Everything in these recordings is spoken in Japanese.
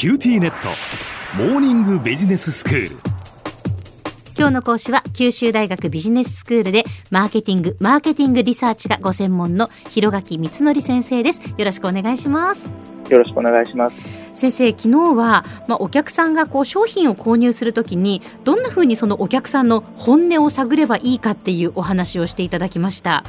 QTnet。モーニングビジネススクール。今日の講師は九州大学ビジネススクールでマーケティングマーケティングリサーチがご専門の広垣光則先生です。よろしくお願いします。よろしくお願いします。先生昨日は、まあ、お客さんがこう商品を購入するときにどんなふうにそのお客さんの本音を探ればいいかっていうお話をしていただきました。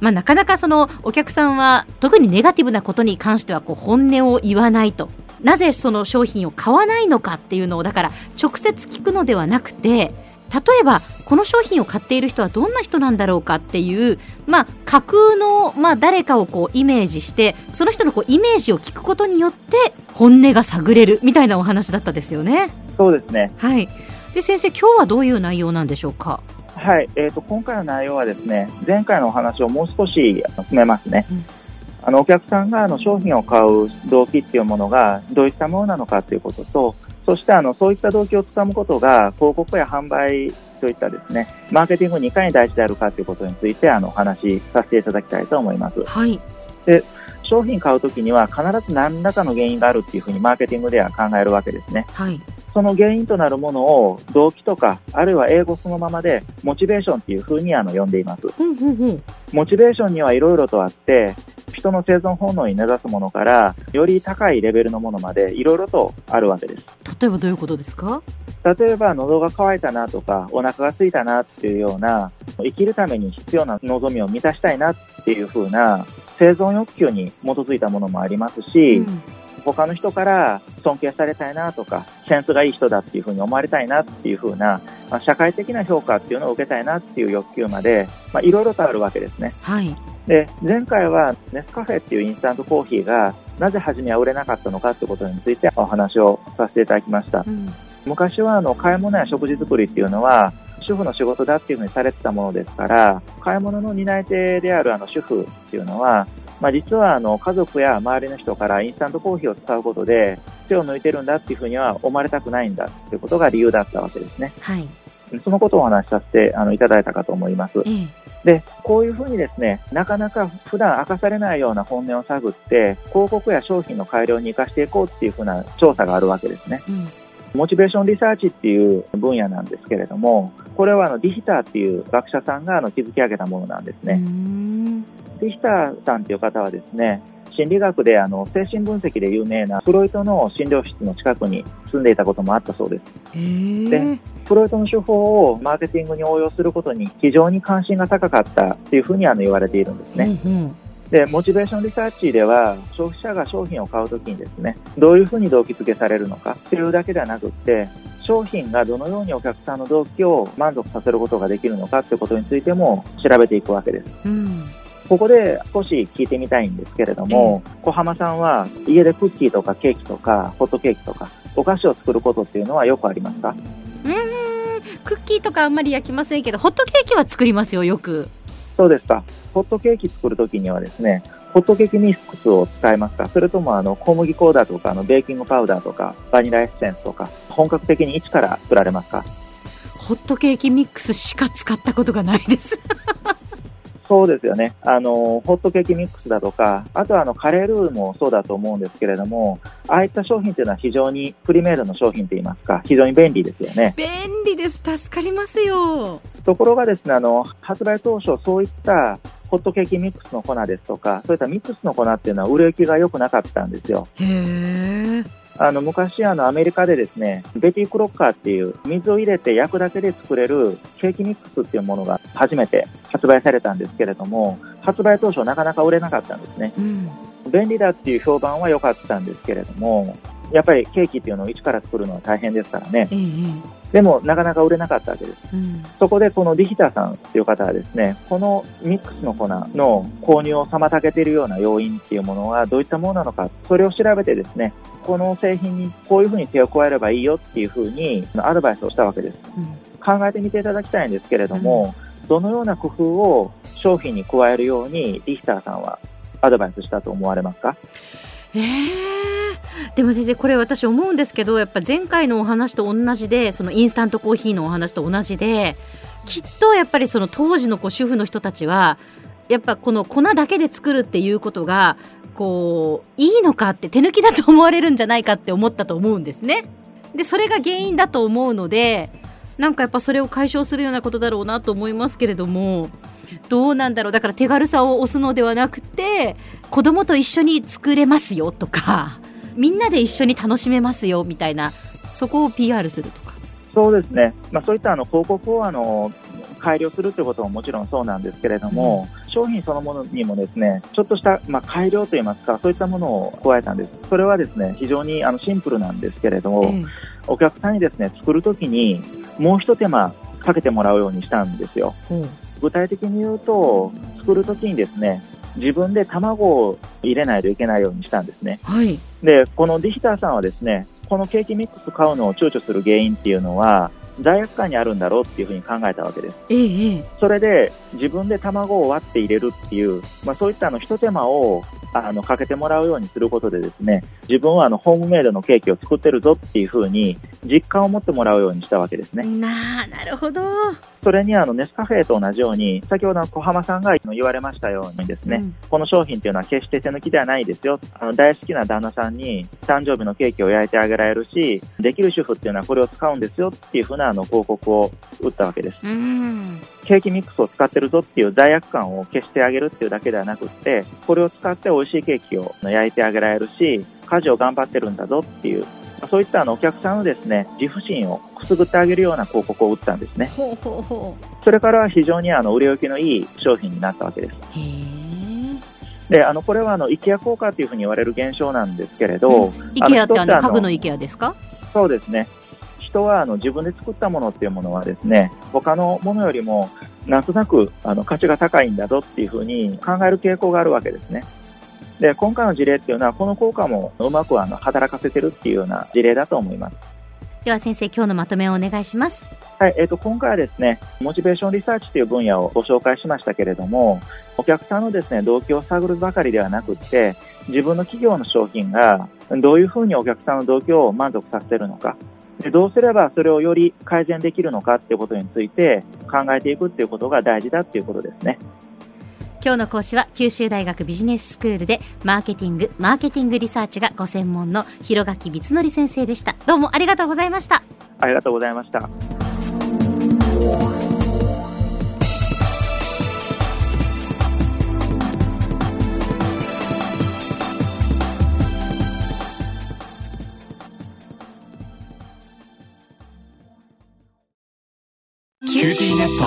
まあ、なかなかそのお客さんは特にネガティブなことに関してはこう本音を言わないとなぜその商品を買わないのかっていうのをだから直接聞くのではなくて例えばこの商品を買っている人はどんな人なんだろうかっていう、まあ、架空の、まあ、誰かをこうイメージしてその人のこうイメージを聞くことによって本音が探れるみたいなお話だったですよね。そうですね、はい、で先生今日はどういう内容なんでしょうか？はい、えーと、今回の内容はですね前回のお話をもう少し進めますね。うんあのお客さんがあの商品を買う動機っていうものがどういったものなのかということと、そしてあのそういった動機をつかむことが広告や販売といったですね、マーケティングにいかに大事であるかということについてあのお話しさせていただきたいと思います。はい。で、商品買うときには必ず何らかの原因があるっていうふうにマーケティングでは考えるわけですね。はい。その原因となるものを動機とか、あるいは英語そのままでモチベーションっていうふうにあの呼んでいます。モチベーションにはいろいろとあって、人の生存本能に根ざすものからより高いレベルのものまでいろいろとあるわけです例えばどういうことですか？例えば喉が渇いたなとかお腹が空いたなっていうような生きるために必要な望みを満たしたいなっていう風な生存欲求に基づいたものもありますし、うん他の人から尊敬されたいなとか、センスがいい人だっていうふうに思われたいなっていうふうな、まあ、社会的な評価っていうのを受けたいなっていう欲求まで、まあ、いろいろとあるわけですね。はい。で、前回はネスカフェっていうインスタントコーヒーがなぜ初めは売れなかったのかってことについてお話をさせていただきました。うん、昔はあの買い物や食事作りっていうのは主婦の仕事だっていうふうにされてたものですから、買い物の担い手であるあの主婦っていうのは、まあ、実はあの家族や周りの人からインスタントコーヒーを使うことで手を抜いてるんだっていうふうには思われたくないんだっていうことが理由だったわけですね。はい。そのことをお話しさせてあのいただいたかと思います。ええで、こういうふうにですね、なかなか普段明かされないような本音を探って、広告や商品の改良に生かしていこうっていうふうな調査があるわけですね。うん、モチベーションリサーチっていう分野なんですけれども、これはあのディヒターっていう学者さんがあの築き上げたものなんですね。ディヒターさんっていう方はですね、心理学であの精神分析で有名なフロイトの診療室の近くに住んでいたこともあったそうです。でフロイトの手法をマーケティングに応用することに非常に関心が高かったというふうにあの言われているんですね。うんうんで、モチベーションリサーチでは、消費者が商品を買うときにですね、どういうふうに動機付けされるのかというだけではなくって、商品がどのようにお客さんの動機を満足させることができるのかということについても調べていくわけです。うんここで少し聞いてみたいんですけれども、うん、小浜さんは家でクッキーとかケーキとかホットケーキとかお菓子を作ることっていうのはよくありますか？うんクッキーとかあんまり焼きませんけどホットケーキは作りますよよく。そうですか。ホットケーキ作るときにはですねホットケーキミックスを使いますか？それともあの小麦粉だとかあのベーキングパウダーとかバニラエッセンスとか本格的に一から作られますか？ホットケーキミックスしか使ったことがないですそうですよね。あの、ホットケーキミックスだとか、あとはあの、カレールーもそうだと思うんですけれども、ああいった商品というのは非常にプリメイドの商品といいますか、非常に便利ですよね。便利です。助かりますよ。ところがですね、あの、発売当初そういったホットケーキミックスの粉ですとか、そういったミックスの粉っていうのは売れ行きが良くなかったんですよ。へー。あの、昔、あの、アメリカでですね、ベティクロッカーっていう水を入れて焼くだけで作れるケーキミックスっていうものが初めて発売されたんですけれども、発売当初なかなか売れなかったんですね。うん、便利だっていう評判は良かったんですけれども、やっぱりケーキっていうのを一から作るのは大変ですからね。でも、なかなか売れなかったわけです。うん、そこで、このディヒタさんっていう方はですね、このミックスの粉の購入を妨げているような要因っていうものはどういったものなのか、それを調べてですね、この製品にこういうふうに手を加えればいいよっていうふうにアドバイスをしたわけです。うん、考えてみていただきたいんですけれども、うん、どのような工夫を商品に加えるようにディヒターさんはアドバイスしたと思われますか？えー、でも先生これ私思うんですけどやっぱ前回のお話と同じでそのインスタントコーヒーのお話と同じできっとやっぱりその当時のこう主婦の人たちはやっぱこの粉だけで作るっていうことがこういいのかって手抜きだと思われるんじゃないかって思ったと思うんですね。でそれが原因だと思うのでなんかやっぱそれを解消するようなことだろうなと思いますけれどもどうなんだろう。だから手軽さを押すのではなくて子供と一緒に作れますよとかみんなで一緒に楽しめますよみたいなそこを PR するとか。そうですね、まあ、そういったあの広告をあの改良するということももちろんそうなんですけれども、うん、商品そのものにもですねちょっとした、まあ、改良といいますかそういったものを加えたんです。それはですね非常にあのシンプルなんですけれども、えお客さんにですね作るときにもう一手間かけてもらうようにしたんですよ、うん、具体的に言うと作るときにですね自分で卵を入れないといけないようにしたんですね、はい、でこのディヒターさんはですねこのケーキミックス買うのを躊躇する原因っていうのは罪悪感にあるんだろうっていうふうに考えたわけです。ええ、それで自分で卵を割って入れるっていう、まあ、そういったあの一手間をあのかけてもらうようにすることでですね自分はあのホームメイドのケーキを作ってるぞっていうふうに実感を持ってもらうようにしたわけですね。ななるほどそれにあのネスカフェと同じように先ほどの小浜さんが言われましたようにですね、うん、この商品っていうのは決して手抜きではないですよあの大好きな旦那さんに誕生日のケーキを焼いてあげられるしできる主婦っていうのはこれを使うんですよっていうふうなあの広告を打ったわけです。うんケーキミックスを使ってるぞっていう罪悪感を消してあげるっていうだけではなくって、これを使って美味しいケーキを焼いてあげられるし、家事を頑張ってるんだぞっていう、そういったあのお客さんのですね、自負心をくすぐってあげるような広告を打ったんですね。ほうほうほうそれから非常にあの売れ行きのいい商品になったわけです。で、あの、これはあの、イケア効果というふうに言われる現象なんですけれど、うん、イケアってあの、家具のイケアですか？そうですね。人はあの自分で作ったものっていうものはですね、他のものよりもなんとなくあの価値が高いんだぞっていうふうに考える傾向があるわけですね。で、今回の事例っていうのは、この効果もうまくあの働かせてるっていうような事例だと思います。では先生、今日のまとめをお願いします。はい、えっ、ー、と、今回はですね、モチベーションリサーチという分野をご紹介しましたけれども、お客さんのですね、動機を探るばかりではなくて、自分の企業の商品がどういうふうにお客さんの動機を満足させてるのか、でどうすればそれをより改善できるのかっていうことについて考えていくっていうことが大事だっていうことですね。今日の講師は九州大学ビジネススクールでマーケティングマーケティングリサーチがご専門の広垣光則先生でした。どうもありがとうございました。ありがとうございました。